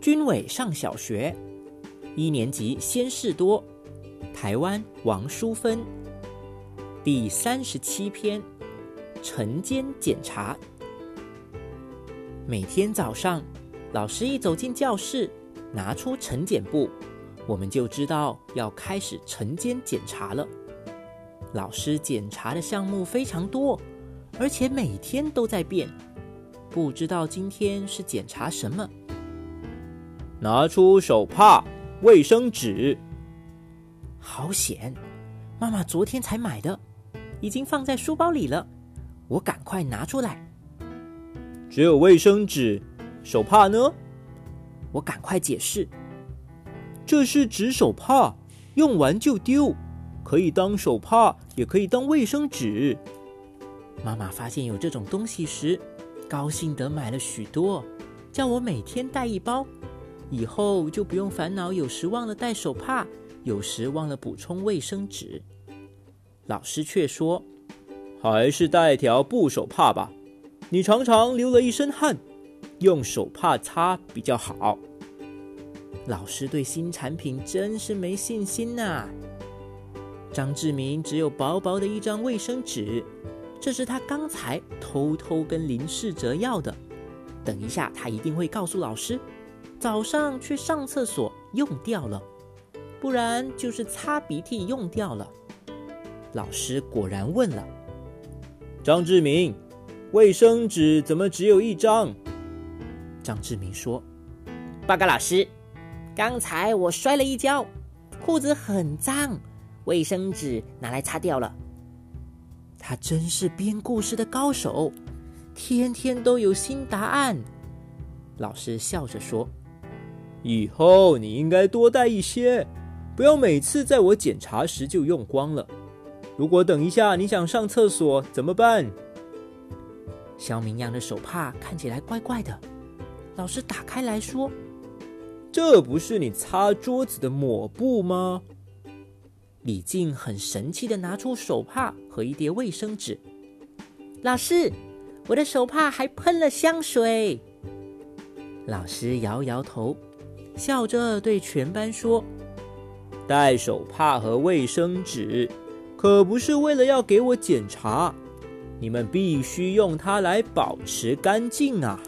军伟上小学，一年级先事多，台湾王淑芬，第三十七篇晨间检查。每天早上，老师一走进教室，拿出晨检簿，我们就知道要开始晨间检查了。老师检查的项目非常多，而且每天都在变，不知道今天是检查什么。拿出手帕、卫生纸。好险！妈妈昨天才买的，已经放在书包里了。我赶快拿出来。只有卫生纸，手帕呢？我赶快解释。这是纸手帕，用完就丢，可以当手帕，也可以当卫生纸。妈妈发现有这种东西时，高兴得买了许多，叫我每天带一包。以后就不用烦恼，有时忘了带手帕，有时忘了补充卫生纸。老师却说：“还是带条布手帕吧，你常常流了一身汗，用手帕擦比较好。”老师对新产品真是没信心呐。张志明只有薄薄的一张卫生纸，这是他刚才偷偷跟林世哲要的。等一下，他一定会告诉老师。早上去上厕所用掉了，不然就是擦鼻涕用掉了。老师果然问了：“张志明，卫生纸怎么只有一张？”张志明说：“报告老师，刚才我摔了一跤，裤子很脏，卫生纸拿来擦掉了。”他真是编故事的高手，天天都有新答案。老师笑着说。以后你应该多带一些，不要每次在我检查时就用光了。如果等一下你想上厕所怎么办？肖明阳的手帕看起来怪怪的，老师打开来说：“这不是你擦桌子的抹布吗？”李静很神气的拿出手帕和一叠卫生纸。老师，我的手帕还喷了香水。老师摇摇头。笑着对全班说：“带手帕和卫生纸，可不是为了要给我检查，你们必须用它来保持干净啊。”